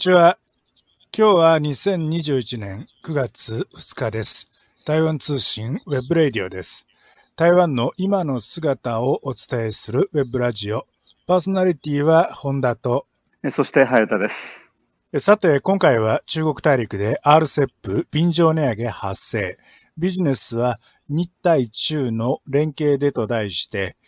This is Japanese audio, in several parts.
こんにちは。今日は2021年9月2日です。台湾通信ウェブレディオです。台湾の今の姿をお伝えするウェブラジオ。パーソナリティは本田と、えそして、早田です。さて、今回は中国大陸で RCEP 便乗値上げ発生。ビジネスは日台中の連携でと題して、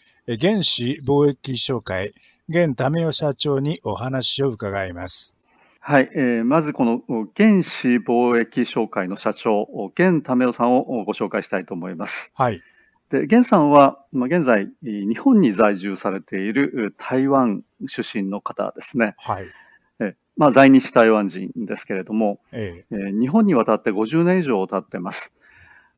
厳氏貿易商会、現為代社長にお話を伺います。はい、えーまずこの原子貿易商会の社長、現為代さんをご紹介したいと思います。はい。で、現さんは、まあ、現在、えー日本に在住されているえー台湾出身の方ですね。はい。えーまあ、在日台湾人ですけれども、ええー日本に渡って50年以上経ってます。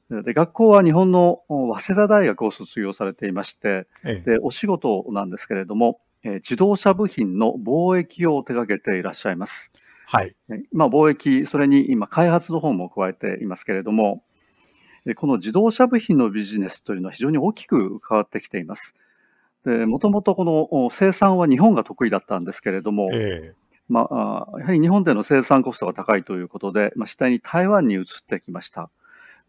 で、学校は日本のお早稲田大学を卒業されていまして、えええで、お仕事なんですけれども、えー自動車部品の貿易を手掛けていらっしゃいます。はい。えまあ、貿易、それに今、開発の方も加えていますけれども、えこの自動車部品のビジネスというのは非常に大きく変わってきています。で、もともとこのお生産は日本が得意だったんですけれども、えまあ、あやはり日本での生産コストが高いということで、まあ、次第に台湾に移ってきました。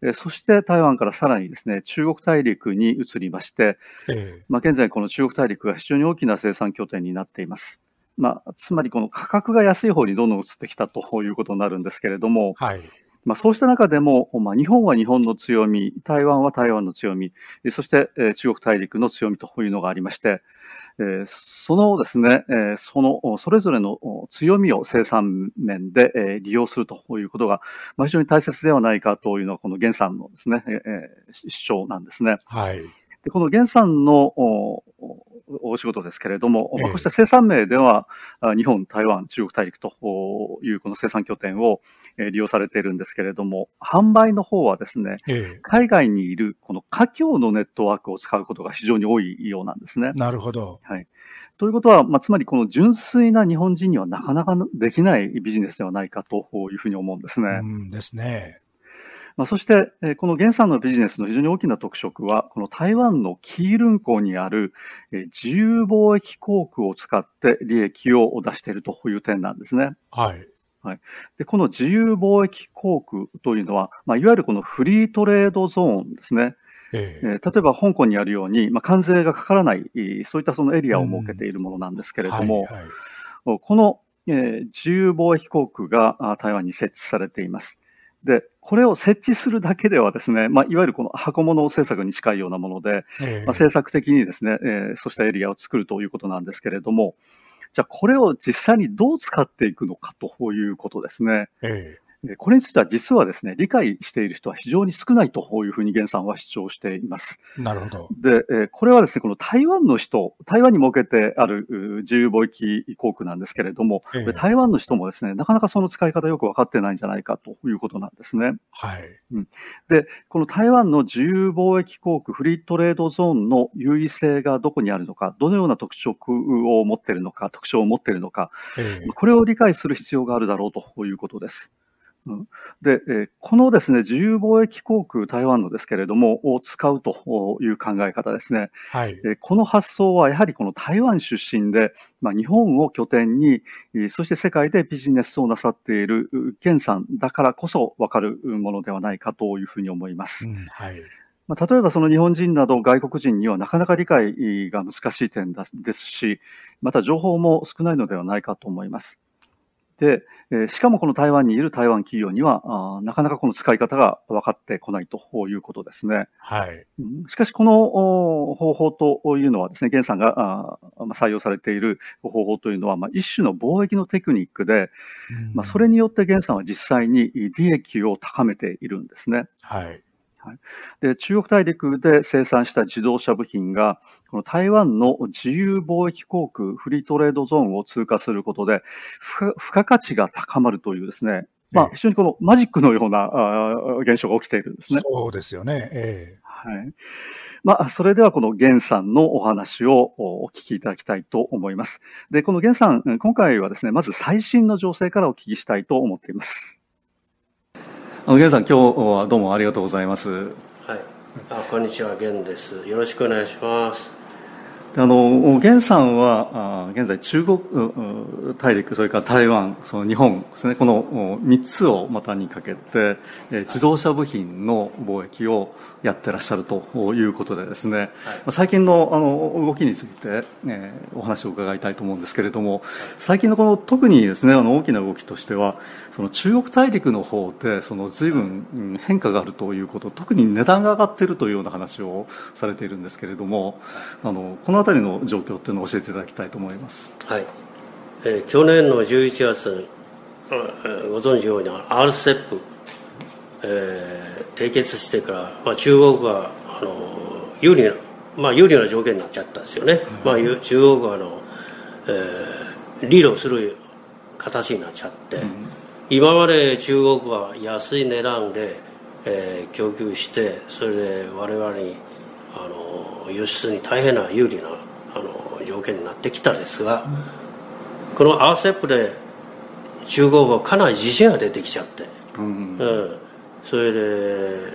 えそして台湾からさらにですね、中国大陸に移りまして、ええまあ、現在この中国大陸が非常に大きな生産拠点になっています。まあ、つまりこの価格が安い方にどんどん移ってきたということになるんですけれども、はい。まあ、そうした中でも、まあ、日本は日本の強み、台湾は台湾の強み、えそして、えー中国大陸の強みというのがありまして、えそのですね、えそのそれぞれの強みを生産面で、え利用するということが、まあ、非常に大切ではないかというのは、この源さんのですね、え主張なんですね。はい。でこの源さんのおおお仕事ですけれども、えあこうした生産名では、あ日本、台湾、中国大陸とおいうこの生産拠点をえー利用されているんですけれども、販売の方はですね、ええ海外にいるこの華僑のネットワークを使うことが非常に多いようなんですね。なるほど。ということは、まあ、つまりこの純粋な日本人にはなかなかできないビジネスではないかというふうに思うんですね。うんですね。まあ、そして、えーこの源さんのビジネスの非常に大きな特色は、この台湾のキールン港にある、えー自由貿易航空を使って利益を出しているという点なんですね。はい。で、この自由貿易航空というのは、まあ、いわゆるこのフリートレードゾーンですね。えええー例えば香港にあるように、まあ、関税がかからない、えーそういったそのエリアを設けているものなんですけれども、はいはいこの、えー自由貿易航空があ台湾に設置されています。で、これを設置するだけではですね、まあ、いわゆるこの箱物政策に近いようなもので、ええまあ、政策的にですね、えーそうしたエリアを作るということなんですけれども、じゃあこれを実際にどう使っていくのかということですね。ええーこれについては実はですね、理解している人は非常に少ないというふうに源さんは主張しています。えなるほど。で、えーこれはですね、この台湾の人、台湾に設けてあるう自由貿易航空なんですけれども、ええで台湾の人もですね、なかなかその使い方よく分かってないんじゃないかということなんですね。はい。で、この台湾の自由貿易航空フリートレードゾーンの優位性がどこにあるのか、どのような特色を持っているのか、特徴を持っているのか、ええこれを理解する必要があるだろうということです。うんで、えーこのですね、自由貿易航空台湾のですけれども、を使うという考え方ですね。はい。えーこの発想はやはりこの台湾出身で、まあ、日本を拠点に、えーそして世界でビジネスをなさっているう源さんだからこそ分かるものではないかというふうに思います。うんはい。まあ、例えばその日本人など外国人にはなかなか理解が難しい点だですし、また情報も少ないのではないかと思います。で、えーしかもこの台湾にいる台湾企業には、あーなかなかこの使い方が分かってこないということですね。はい。うんしかし、このお方法というのはですね、源さんがあ採用されている方法というのは、まあ、一種の貿易のテクニックで、うんまあ、それによって源さんは実際に利益を高めているんですね。はい。で、中国大陸で生産した自動車部品が、この台湾の自由貿易航空フリートレードゾーンを通過することで、付加価値が高まるというですね、まあ、ええ非常にこのマジックのような現象が起きているんですね。そうですよね。えはい。まあ、それではこの源さんのお話をおお聞きいただきたいと思います。で、この源さん、今回はですね、まず最新の情勢からお聞きしたいと思っています。あの、源さん、今日はどうもありがとうございます。はい。あ、こんにちは、ゲンです。よろしくお願いします。あの源さんは現在中国大陸それから台湾その日本ですねこの3つを股にかけて自動車部品の貿易をやってらっしゃるということでですね、はい、最近のあの動きについて、えー、お話を伺いたいと思うんですけれども最近のこの特にですねあの大きな動きとしてはその中国大陸の方でその随分変化があるということ特に値段が上がっているというような話をされているんですけれどもあのこの辺りの状況っていうのを教えていただきたいと思います。はい。えー、去年の11月ご存知のように RCEP、えー、締結してから、まあ、中国はあの有利な、まあ、有利な条件になっちゃったんですよね、うん、まあ、中国はあの、えー、リードする形になっちゃって、うん、今まで中国は安い値段で、えー、供給してそれで我々にあの輸出に大変な有利な条件になってきたんですが、うん、この RCEP で中国はかなり自信が出てきちゃって、うん、うん、それで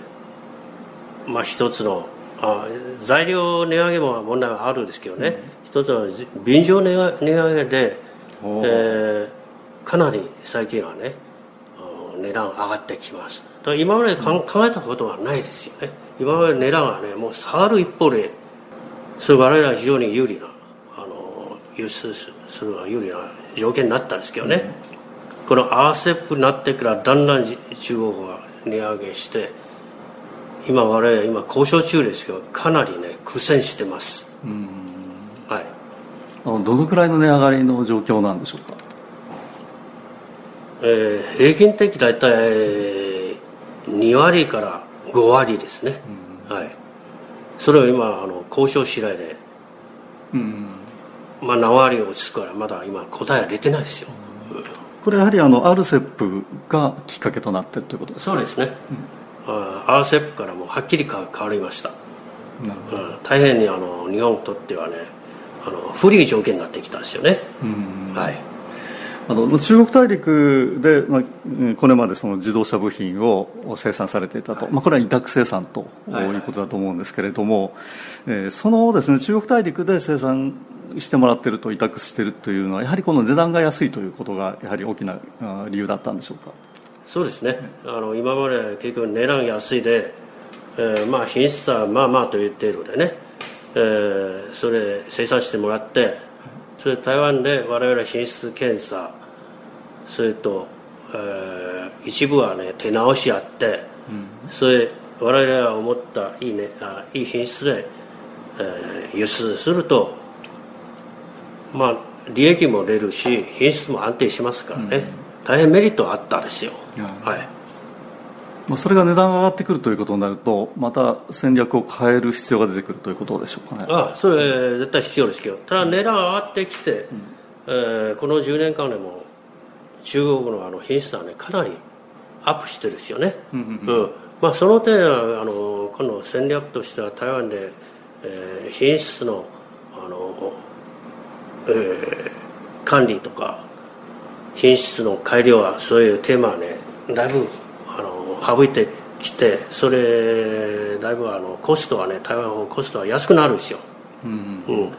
まあ一つのあ材料値上げも問題はあるんですけどね、うん、一つは便乗値上げで、えー、かなり最近はね値段上がってきます今まで考えたことはないですよね。今まで値段がねもう下がる一方でそれ我々は非常に有利な輸出するのは有利な条件になったんですけどね、うん、この RCEP になってからだんだん中国が値上げして今我々今交渉中ですけどかなりね苦戦してます、うん、はい。どのくらいの値上がりの状況なんでしょうか？えー、平均的大体2割から5割ですね、うん、はい。それを今あの交渉次第で、うん、まあ何割落ち着くからまだ今答えは出てないですよ、うん、これやはりあの RCEP がきっかけとなってるということですか？そうですね、うん、RCEP からもはっきり変わりました。なるほど、うん、大変にあの日本にとってはねあの不利条件になってきたんですよね、はい。あの中国大陸で、まあ、これまでその自動車部品を生産されていたと、はい、まあ、これは委託生産ということだと思うんですけれども、はいえー、そのです、ね、中国大陸で生産してもらっていると委託しているというのはやはりこの値段が安いということがやはり大きな理由だったんでしょうか？そうですね、あの今まで結局値段安いで、えーまあ、品質はまあまあと言っているのでね、えー、それ生産してもらってそれ台湾で我々品質検査それと、えー、一部はね手直しあって、うん、それ我々が思ったいい,、ね、あいい品質で、えー、輸出するとまあ利益も出るし品質も安定しますからね、うん、大変メリットあったですよ、はい。まあ、それが値段が上がってくるということになるとまた戦略を変える必要が出てくるということでしょうかね。ああそれ絶対必要ですけど。ただ値段上がってきて、うん、えー、この10年間でも中国のあの品質はねかなりアップしてるんですよね、うん、うん、まあ、その点はあの今度戦略としては台湾で、えー、品質の、えー、管理とか品質の改良はそういうテーマはねだいぶあの省いてきてそれだいぶあのコストはね台湾のコストは安くなるんですよ、うん、うん、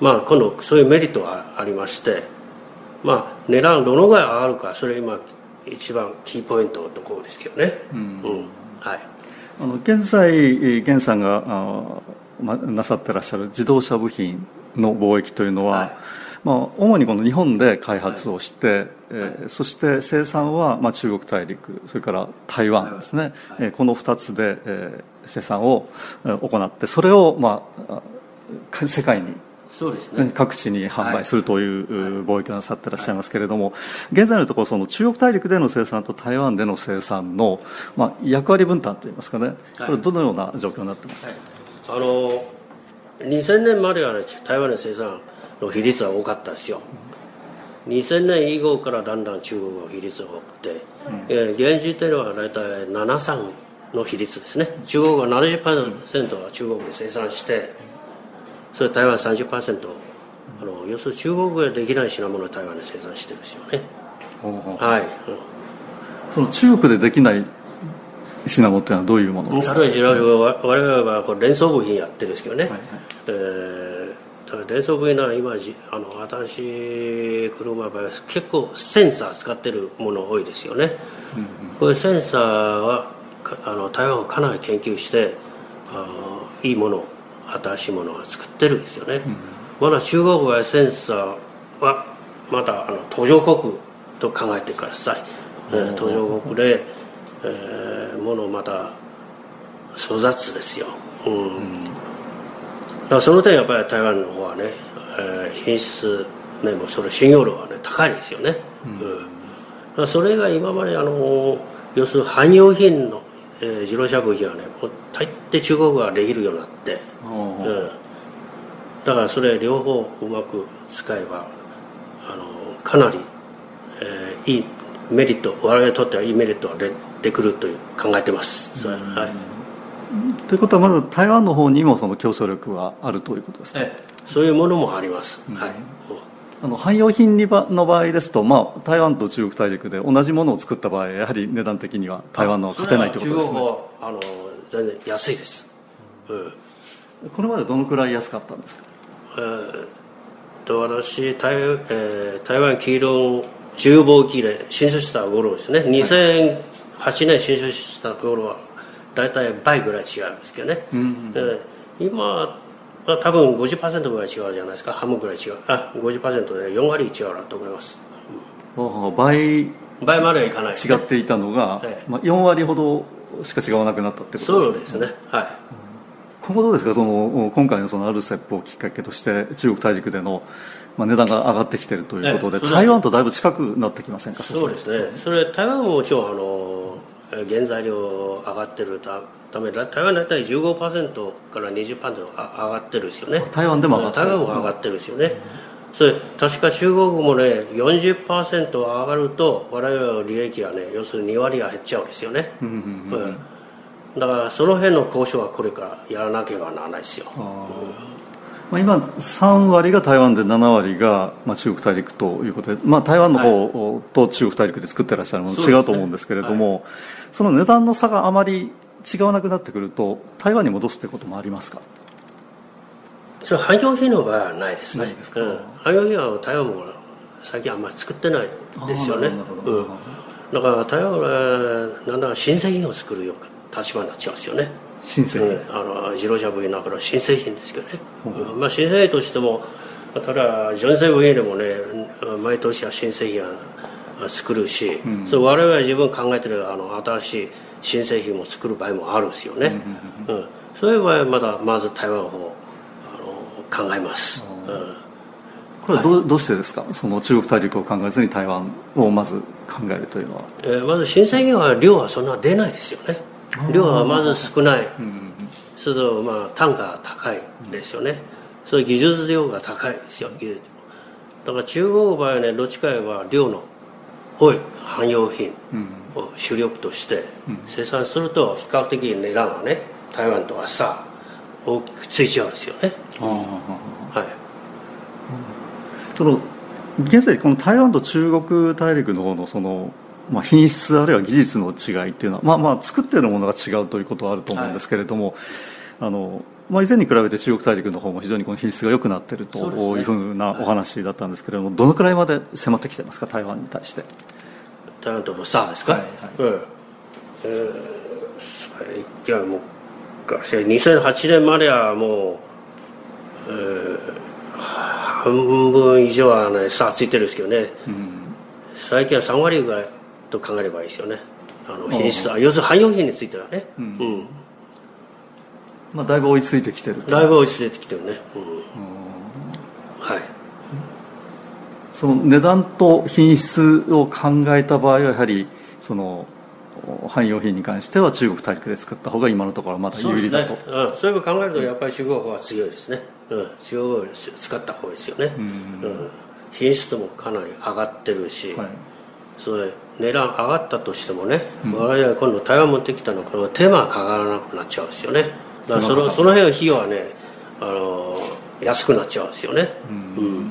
まあ今度そういうメリットがありましてまあ値段どのぐらい上がるかそれ今一番キーポイントのところですけどね、うん、うん、はい。あの現在源さんがあ、ま、なさってらっしゃる自動車部品の貿易というのは、はい。まあ、主にこの日本で開発をして、はい、えー、そして生産は、まあ、中国大陸それから台湾ですね、はい、この2つで、えー、生産を行ってそれを、まあ、世界にそうですね、各地に販売するという貿易なさってらっしゃいますけれども、現在のところその中国大陸での生産と台湾での生産の、まあ、役割分担といいますかね。これどのような状況になってますか、はい、あの2000年までは、ね、台湾の生産の比率は多かったですよ、2000年以降からだんだん中国の比率が多くて、うん、えー、現時点では大体73の比率ですね。中国は70%は中国で生産して、それ台湾30%あの要するに中国でできない品物を台湾で生産してるんですよね。はい、うん、その中国でできない品物っていうのはどういうものですか？例えば我々はこれ連想部品やってるんですけどね、はいはい、えー、電装部員なら今あの私車は結構センサー使ってるもの多いですよね、うんうん、これセンサーはあの台湾はかなり研究してあいいもの新しいものを作ってるんですよね、うん、まだ中国はセンサーはまだあの途上国と考えてください、えー、途上国で、えー、ものまだ粗雑ですよ、うん、うんからその点やっぱり台湾の方はね、えー、品質面もそれ信用度はね高いですよね、うん、それが今まであの要するに汎用品の、えー、自動車部品はねもう大抵中国はできるようになって、うん、だからそれ両方うまく使えばあのかなり、えー、いいメリット我々にとってはいいメリットが出てくるという考えてます、うん、はい。ということはまず台湾の方にもその競争力はあるということですか、ええ、そういうものもあります、うん、はい。あの汎用品の場合ですと、まあ、台湾と中国大陸で同じものを作った場合やはり値段的には台湾の勝てないということですね。あの全然安いです、うん、これまでどのくらい安かったんですか、えー、と私台,、えー、台湾黄色重貿機で進出した頃ですね2008年進出した頃は大体倍ぐらい違うんですけどね、うん、で今は多分50%ぐらい違うじゃないですか。半分ぐらい違う。あ50%で4割違うなと思います、うん、倍。倍まではいかない、ね、違っていたのが、ええ、まあ、4割ほどしか違わなくなったってことですねそうですね。はい。今後どうですか？その今回のそのアルセップをきっかけとして中国大陸での、まあ、値段が上がってきているということで、え、台湾とだいぶ近くなってきませんか？そうですね。それ台湾ももちろんあの原材料上がってるため台湾大体15%から20%上がってるんですよね。台湾でも上がってる。台湾も上がってるんですよね、それ確か中国もね40%上がると我々の利益がね要するに2割が減っちゃうんですよね、うん、だからその辺の交渉はこれからやらなければならないですよ、まあ、今3割が台湾で7割が、まあ、中国大陸ということで、まあ、台湾の方と中国大陸で作ってらっしゃるもの違うと思うんですけれどもはい、その値段の差があまり違わなくなってくると台湾に戻すということもありますか？それ汎用品の場合はないですね。汎用品は台湾も最近あんまり作ってないですよね、うん、だから台湾はなんだか新製品を作るような立場になっちゃうんですよね新製品、あの自動車部品の中の新製品ですけどね、うん、まあ、新製品としてもただ純正部品でもね毎年は新製品は作るし、うん、それ我々は自分考えてるあの新しい新製品も作る場合もあるんですよね、うん、うん、そういう場合はまだまず台湾の方あの考えます、うん、これはど,、はい、どうしてですか？その中国大陸を考えずに台湾をまず考えるというのは、えー、まず新製品は量はそんな出ないですよね量はまず少ない、するとまあ単価が高いですよね、そういう技術量が高いですよだから中国の場合はねどっちか言えば量の多い汎用品を主力として生産すると比較的値段はね台湾とはさ大きくついちゃうんですよね、はい。その現在この台湾と中国大陸の方のそのまあ、品質あるいは技術の違いっていうのは、まあ、まあ作っているものが違うということはあると思うんですけれども、はい、あのまあ、以前に比べて中国大陸の方も非常にこの品質が良くなっているというふうなお話だったんですけれども、どのくらいまで迫ってきてますか台湾に対して？台湾との差ですか、はい。はいうんえ。ー、最近もう2008年まではもう、えー、半分以上は、ね、差ついてるんですけどね、うん、最近は3割ぐらいと考えればいいですよね。あの品質は要するに汎用品についてはね、うん、うん、まあ、だいぶ追いついてきてるだいぶ追いついてきてるね、うん、はい。その値段と品質を考えた場合はやはりその汎用品に関しては中国大陸で作った方が今のところまだ有利だと。そう,、ね。うん、そういう考えるとやっぱり中国は強いですね、うん、中国使った方がいいですよね、うん、うん、品質もかなり上がってるし、はい。それ値段上がったとしてもね、うん、我々は今度台湾持ってきたのこの手間がかからなくなっちゃうんですよね。だからそのその辺の費用はねあの安くなっちゃうんですよね、うん、うん、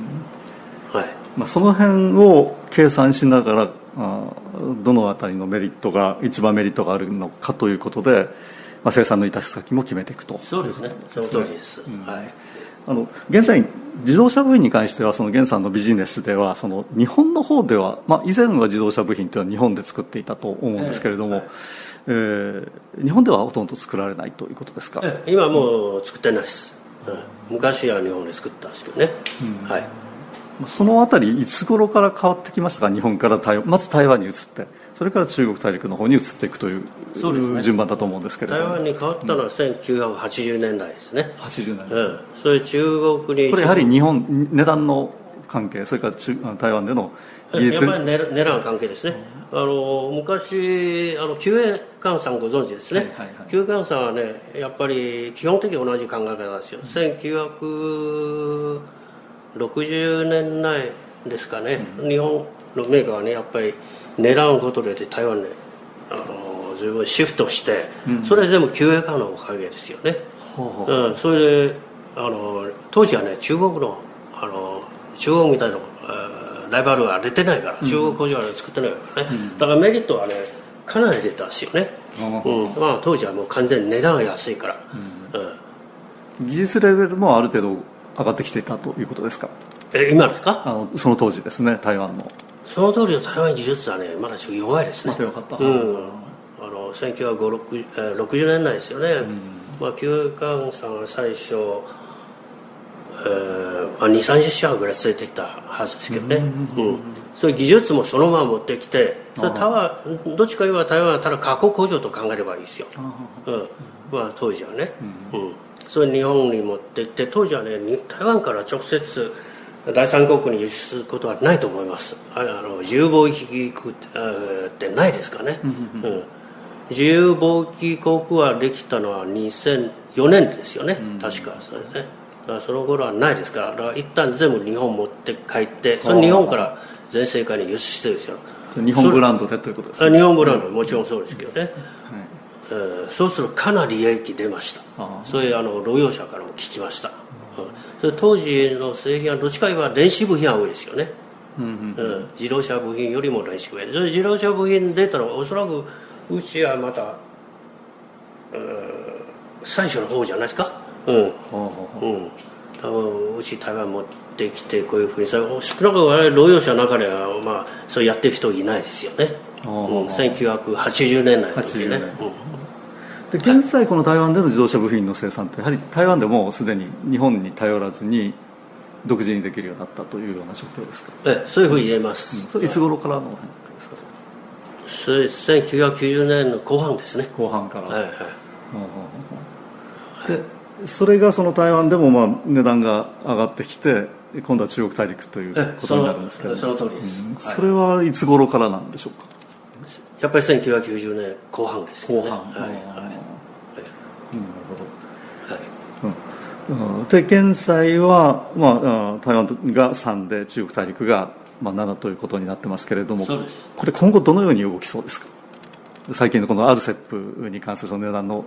はい。まあ、その辺を計算しながらあどの辺りのメリットが一番メリットがあるのかということで、まあ、生産の致し先も決めていくと。そうですね。その通りです、うん、はいあの現在自動車部品に関してはその源さんのビジネスではその日本の方では、まあ、以前は自動車部品というのは日本で作っていたと思うんですけれども、えー、日本ではほとんど作られないということですか、今もう作ってないです、うん、昔は日本で作ったんですけどね、うん、はい。そのあたりいつ頃から変わってきましたか？日本から台まず台湾に移ってそれから中国大陸の方に移っていくというそうです、ね、順番だと思うんですけれど台湾に変わったのは1980年代ですね、80年代、うん、それ中国にこれやはり日本値段の関係それから中台湾での技術。やっぱり値段関係ですね、あの昔あの救援換算ご存知ですね、はいはいはい、救援換算はねやっぱり基本的に同じ考え方ですよ、うん、1960年代ですかね、うん、日本のメーカーはねやっぱり値段ことで台湾であの随分シフトして、うん、それは全部救援艦のおかげですよね、うん、それであの当時はね中国のあの中国みたいなライバルが出てないから、中国工場は作ってないからね、だからメリットはねかなり出たんですよね、うん。まあ、当時はもう完全に値段が安いから、うん。技術レベルもある程度上がってきていたということですか？え今ですか？あのその当時ですね台湾のその通りの台湾技術はねまだちょっと弱いですね。また弱かった、うん、あの1960年代ですよね、うん、まあ旧艦さんが最初、えーまあ、2 3 0社ぐらい連れてきたはずですけどね、うん、うん、そういう技術もそのまま持ってきてそれ台湾どっちか言えば台湾はただ加工工場と考えればいいですよ、うん。まあ、当時はね、うん。それ日本に持って行って当時はね台湾から直接第三国に輸出することはないと思います。あの自由貿易国ってないですかね、うん、自由貿易国はできたのは2004年ですよね、確かそれですね。だからその頃はないですから。だから一旦全部日本持って帰ってその日本から全世界に輸出してるんですよ。日本ブランドでということですね。日本ブランドもちろんそうですけどね、えー、そうするとかなり利益出ました。そういうあの労働者からも聞きました、それ当時の製品はどっちか言えば電子部品が多いですよね、うん、うん、自動車部品よりも電子部品。それ自動車部品出たのはおそらくうちはまた、うん、最初の方じゃないですか。うん、うん、多分うち台湾持ってきてこういうふうに少なくとも我々労働者の中では、まあ、そうやってる人いないですよね、うん、1980年代の時ね、うんで現在この台湾での自動車部品の生産ってやはり台湾でもすでに日本に頼らずに独自にできるようになったというような状況ですか？えそういうふうに言えます、うん、それいつ頃からの変化ですか？それ1990年の後半ですね。後半から、はいはい。でそれがその台湾でもまあ値段が上がってきて今度は中国大陸ということになるんですけどその通りです、うん、それはいつ頃からなんでしょうか？やっぱり1990年後半ですね。後半。はい、はい、なるほどはい、で現在は、まあ、台湾が3で中国大陸が、まあ、7ということになってますけれどもこれ今後どのように動きそうですか？最近のこの RCEP に関する値段の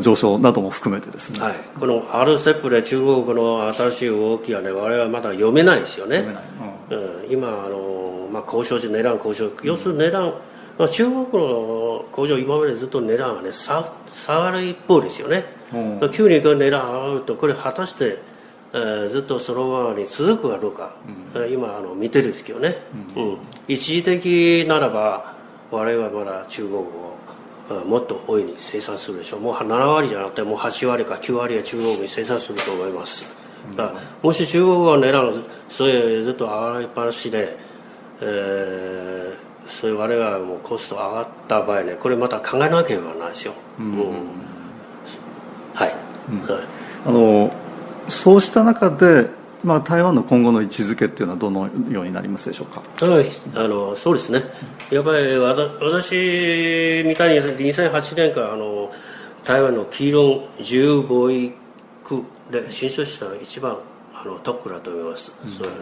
上昇なども含めてですね、はい、この RCEP で中国の新しい動きはね我々はまだ読めないですよね、うん。うん、今あの、まあ、交渉時値段交渉。要するに値段、まあ、中国の工場今までずっと値段がね下下がる一方ですよね、うん、急に値段上がるとこれ果たして、えー、ずっとそのままに続くかどうか、うん、今あの見てるんですけどね、うん、うん、一時的ならば我々はまだ中国をもっと大いに生産するでしょう。もう7割じゃなくてもう8割か9割は中国に生産すると思います。だからもし中国が値段そういうずっと上がりっぱなしで、えーそういう我々もコスト上がった場合ねこれまた考えなければないですよ、うん、あのそうした中で、まあ、台湾の今後の位置づけっていうのはどのようになりますでしょうか？あのそうですね。やっぱり私みたいに2008年からあの台湾の黄色自由貿易区で進出した一番あのトップだと思います、うん、そうね。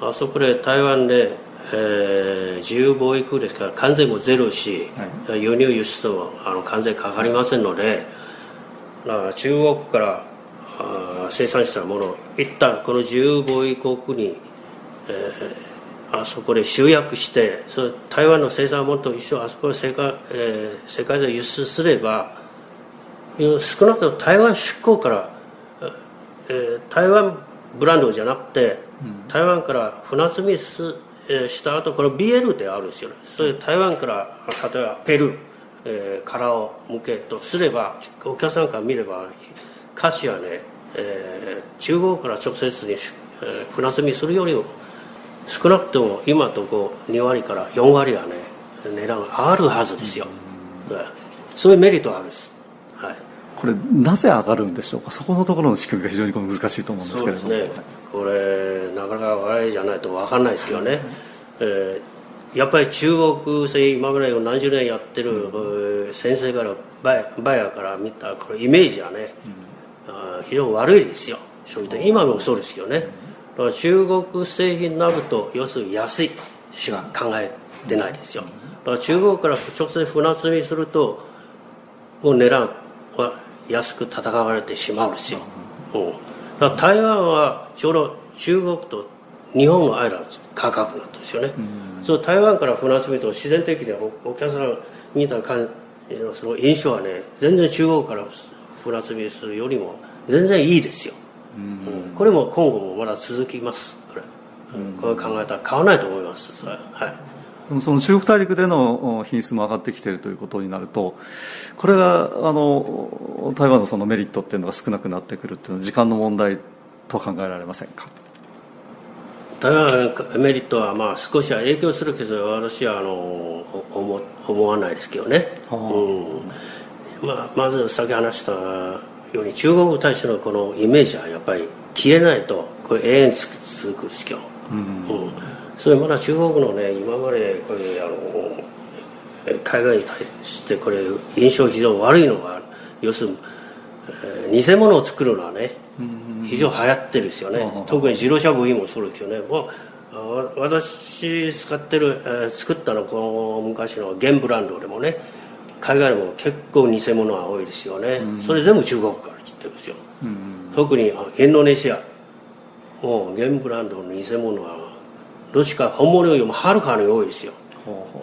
あそこで台湾でえー、自由貿易ですから関税もゼロし、はい、輸入輸出もあの関税かかりませんので中国からあ生産したもの。を一旦この自由貿易国に、えー、あそこで集約してそ台湾の生産物と一緒あそこで世界,、えー、世界で輸出すれば少なくとも台湾出向からえー、台湾ブランドじゃなくて、台湾から船積みす、えー、した後この BL であるんですよね。それ台湾から例えばペルー、えー、殻を向けとすればお客さんから見れば価値はね、えー、中国から直接に、えー、船積みするよりも少なくとも今とこう2割から4割はね値段が上がるはずですよ、うん、そういうメリットはあるんです。これなぜ上がるんでしょうか？そこのところの仕組みが非常に難しいと思うんですけれども、ね、これなかなか笑いじゃないと分かんないですけどね、えー、やっぱり中国製今まで何十年やってる先生からバイバイヤーから見たこれイメージはね、うん、非常に悪いですよ。そういった今もそうですけどね。だから中国製品になると要するに安いしか考えてないですよ。だから中国から直接船積みするともう値段は安く戦われてしまうんですよ、うん、だから台湾はちょうど中国と日本の間の価格なんですよね、うん、そう台湾から船積みと自然的にお客さん見た感じのその印象はね全然中国から船積みするよりも全然いいですよ、うん、うん、これも今後もまだ続きます。これ、うん、こういう考えたら変わらないと思います。それは。い。その中国大陸での品質も上がってきているということになるとこれがあの台湾のそのメリットっていうのが少なくなってくるっていうのは時間の問題と考えられませんか？台湾メリットはまあ少しは影響するけど私はあの思思わないですけどね、うん。まあ、まず先話したように中国に対してのこのイメージはやっぱり消えないとこれ永遠続くですけど、うん、うん。それまだ中国のね今までこれあの海外に対してこれ印象非常に悪いのが要するに、えー、偽物を作るのはね非常に流行ってるんですよね。特に自動車部品もそうですよね。もう私使ってる、えー、作ったのこの昔の現ブランドでもね海外でも結構偽物は多いですよね、それ全部中国から来てるんですよ、特にインドネシア。もう現ブランドの偽物はどっちか本物よりもはるかに多いですよ、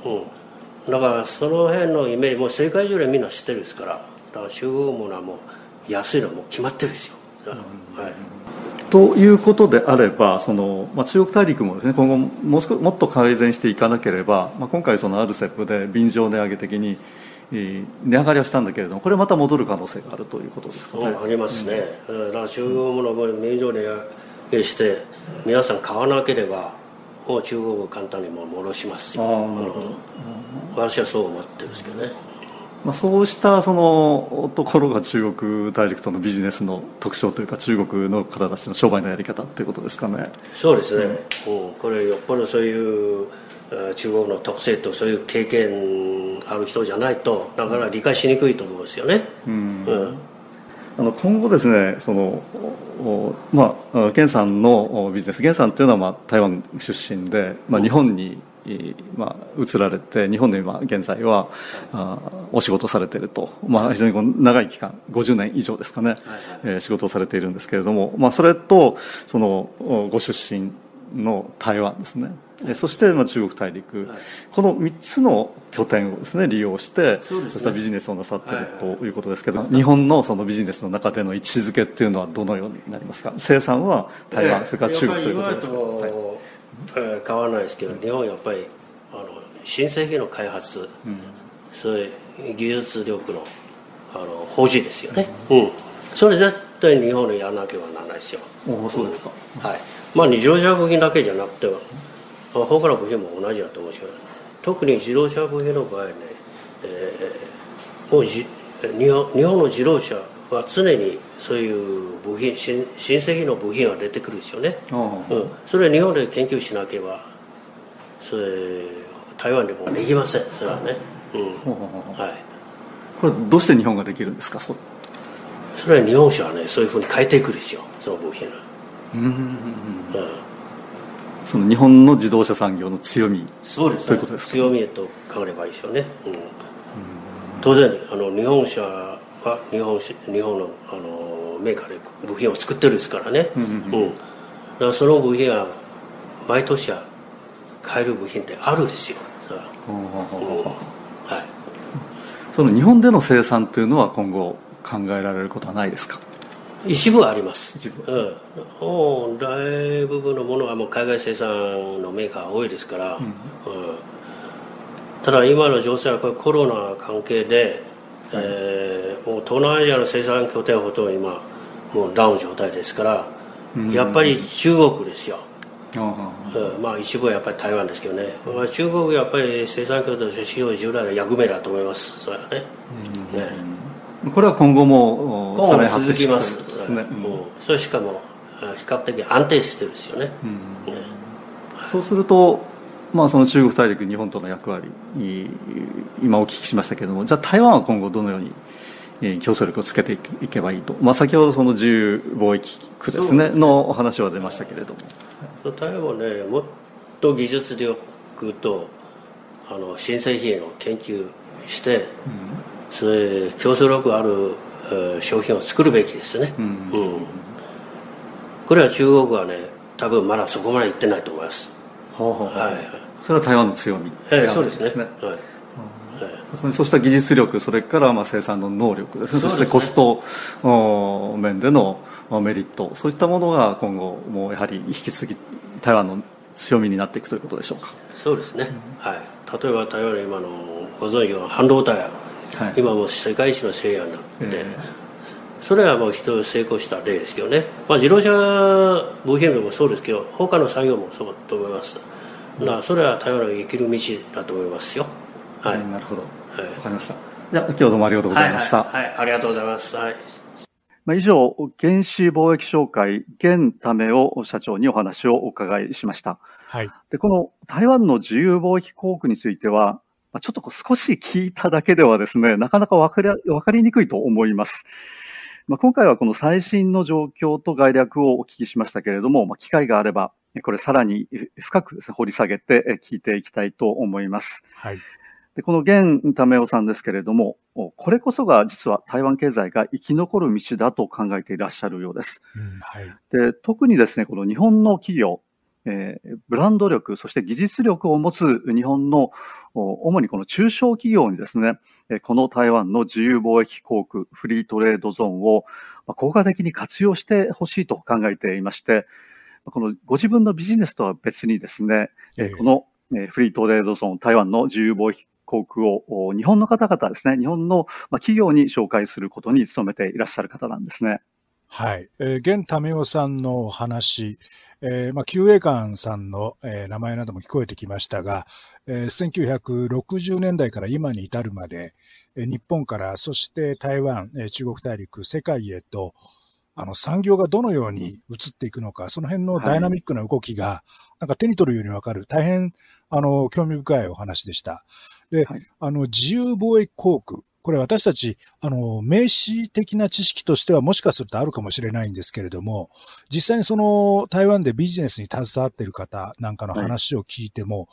うん、だからその辺のイメージもう世界中でみんな知ってるですからだから中国ものはもう安いのも決まってるんですよ、はい、ということであればその、まあ、中国大陸もですね今後もう少もっと改善していかなければ、まあ、今回その RCEP で便乗値上げ的に値上がりはしたんだけれどもこれまた戻る可能性があるということですかね。ありますね、うん、だから中国もの便乗値上げして皆さん買わなければもう中国を簡単にも戻しますよ、うん、私はそう思ってるんですけどね。まあ、そうしたそのところが中国大陸とのビジネスの特徴というか中国の方たちの商売のやり方っていうことですかね。そうですね、うん、これよっぽどそういう中国の特性とそういう経験ある人じゃないとなかなか理解しにくいと思うんですよね、うん、うん。あの今後ですねそのまあ源さんのビジネス源さんというのはまあ台湾出身で、まあ、日本にまあ、移られて日本で今現在はあお仕事されていると、まあ、非常にこう長い期間50年以上ですかね、はいえー、仕事をされているんですけれども、まあ、それとそのご出身の台湾ですね。そしてまあ中国大陸、はい、この3つの拠点をですね利用して、そうしたビジネスをなさっているということですけど、はい、日本のそのビジネスの中での位置づけっていうのはどのようになりますか？生産は台湾、えー、それから中国ということですか、はい、えー、変わらないですけど日本はやっぱりあの新製品の開発、うん、そういう技術力のあの方針ですよね、う。ん、それ絶対日本でやらなければならないですよ。おそうですか、はい。まあ自動車部品だけじゃなくて他の部品も同じだと思うんですけど特に自動車部品の場合ね、えー、もうじ日本日本の自動車は常にそういう部品新新製品の部品が出てくるんですよね、うん、それは日本で研究しなければそれ台湾でもできません。それはね、うん、はい、これどうして日本ができるんですか？そそれは日本車はねそういうふうに変えていくんですよ。その部品は。うん、うん。その日本の自動車産業の強み。そうです、ね、ということですか、強みと考えればいいですよね、うん、当然あの日本車は日本日本のあのメーカーで部品を作ってるんですからね、うんうん、だからその部品は毎年は買える部品ってあるですよ。そ,、うん。はい、その日本での生産というのは今後考えられることはないですか？一部あります。一部。うん、もう大部分のものはもう海外生産のメーカーが多いですから、うん。ただ今の情勢はこれコロナ関係で、えーもう東南アジアの生産拠点ほとんど今もうダウン状態ですから、やっぱり中国ですよ、あうん。まあ一部はやっぱり台湾ですけどね、まあ、中国やっぱり生産拠点として使用従来の役目だと思います。それはね,、ねあこれは今後も今後も続きます。それしかもあ比較的安定してるんですよね、ね。そうすると、まあ、その中国大陸日本との役割い今お聞きしましたけれどもじゃあ台湾は今後どのようにえー競争力をつけていけばいいと、まあ、先ほどその自由貿易区ですねね。のお話は出ましたけれども。台湾はねもっと技術力とあの新製品を研究して、それ競争力ある、えー商品を作るべきですね、うん。うんこれは中国はね多分まだそこまで行ってないと思います。はいはい。それは台湾の強みええそうですねね。はいそうした技術力それからまあ生産の能力ですね。そしてコストお面でのまあメリット。そういったものが今後もやはり引き継ぎ台湾の強みになっていくということでしょうか。そうですね、はい。例えば台湾の今のご存知の半導体。は、はい。今もう世界一のシェアになって、えそれはもう一つ成功した例ですけどね、まあ、自動車部品でもそうですけど他の産業もそうだと思います、なそれは台湾の生きる道だと思いますよ。はい、うんなるほどわはいかりましたじゃあ今日どうもありがとうございました、はいはいはいありがとうございます、はいまあ、以上、原子貿易商会、現ためを社長にお話をお伺いしました。はい。で、この台湾の自由貿易航空については、まあ、ちょっとこう少し聞いただけではですね、なかなかわかりわかりにくいと思います。まあ、今回はこの最新の状況と概略をお聞きしましたけれども、まあ、機会があれば、これさらに深くですね掘り下げてえ聞いていきたいと思います。はい。でこの現為夫さんですけれども、これこそが実は台湾経済が生き残る道だと考えていらっしゃるようです。うん、はい。で特にですね、この日本の企業、えーブランド力、そして技術力を持つ日本のお主にこの中小企業にですね、えーこの台湾の自由貿易航空フリートレードゾーンをまあ効果的に活用してほしいと考えていまして、このご自分のビジネスとは別にですね、えーええこのえーフリートレードゾーン、台湾の自由貿易航空をお日本の方々ですね、日本のまあ企業に紹介することに努めていらっしゃる方なんですね。はい。えー、現タメオさんのお話、えーまあ、救衛官さんの、えー名前なども聞こえてきましたが、えー1960年代から今に至るまで、えー日本から、そして台湾、えー中国大陸、世界へと、あの、産業がどのように移っていくのか、その辺のダイナミックな動きが、なんか手に取るようにわかる、大変、あの、興味深いお話でした。で、はいあの、自由貿易航空、これ私たち、あの、名詞的な知識としてはもしかするとあるかもしれないんですけれども、実際にその台湾でビジネスに携わっている方なんかの話を聞いても、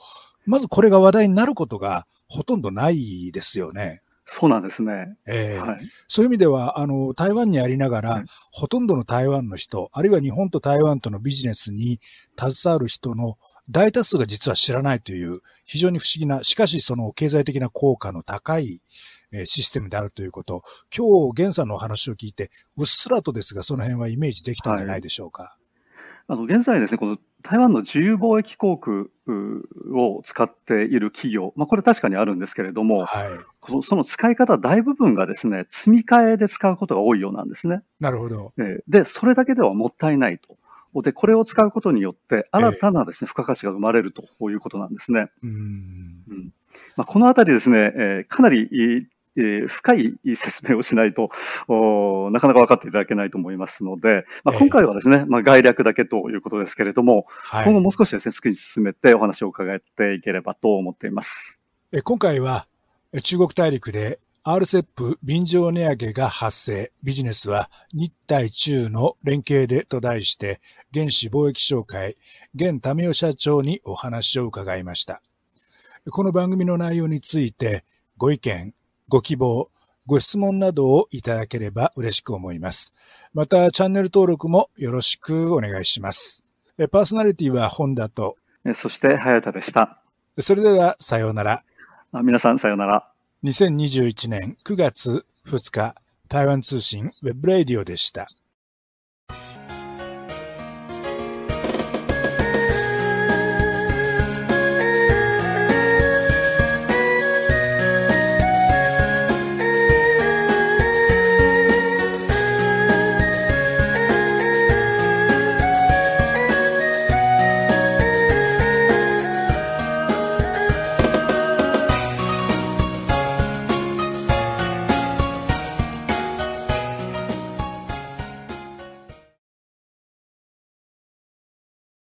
まずこれが話題になることがほとんどないですよね。そうなんですね。ええはい。そういう意味では、あの、台湾にありながら、はいほとんどの台湾の人、あるいは日本と台湾とのビジネスに携わる人の大多数が実は知らないという、非常に不思議な、しかしその経済的な効果の高いえーシステムであるということ、今日、源さんのお話を聞いて、うっすらとですが、その辺はイメージできたんじゃないでしょうか。あの現在ですね、この台湾の自由貿易航空うを使っている企業、まあ、これ確かにあるんですけれども、はい。このその使い方大部分がですね、積み替えで使うことが多いようなんですね。なるほど。えーで、それだけではもったいないと。で、これを使うことによって、新たなですね、付加価値が生まれるということなんですね。うーん。うんまあ、このあたりですね、えーかなり、えー深い説明をしないと、おなかなか分かっていただけないと思いますので、まあ、ええ今回はですね、まあ、概略だけということですけれども、はい。今後もう少しですね、突き進めてお話を伺っていければと思っています。え今回はえ中国大陸で RCEP 便乗値上げが発生、ビジネスは日対中の連携でと題して、原子貿易商会、現民夫社長にお話を伺いました。この番組の内容についてご意見、ご希望、ご質問などをいただければ嬉しく思います。また、チャンネル登録もよろしくお願いします。えパーソナリティは本田と、えそして、早田でした。それではさようなら。あ皆さん、さようなら。2021年9月2日、台湾通信ウェブレディオでした。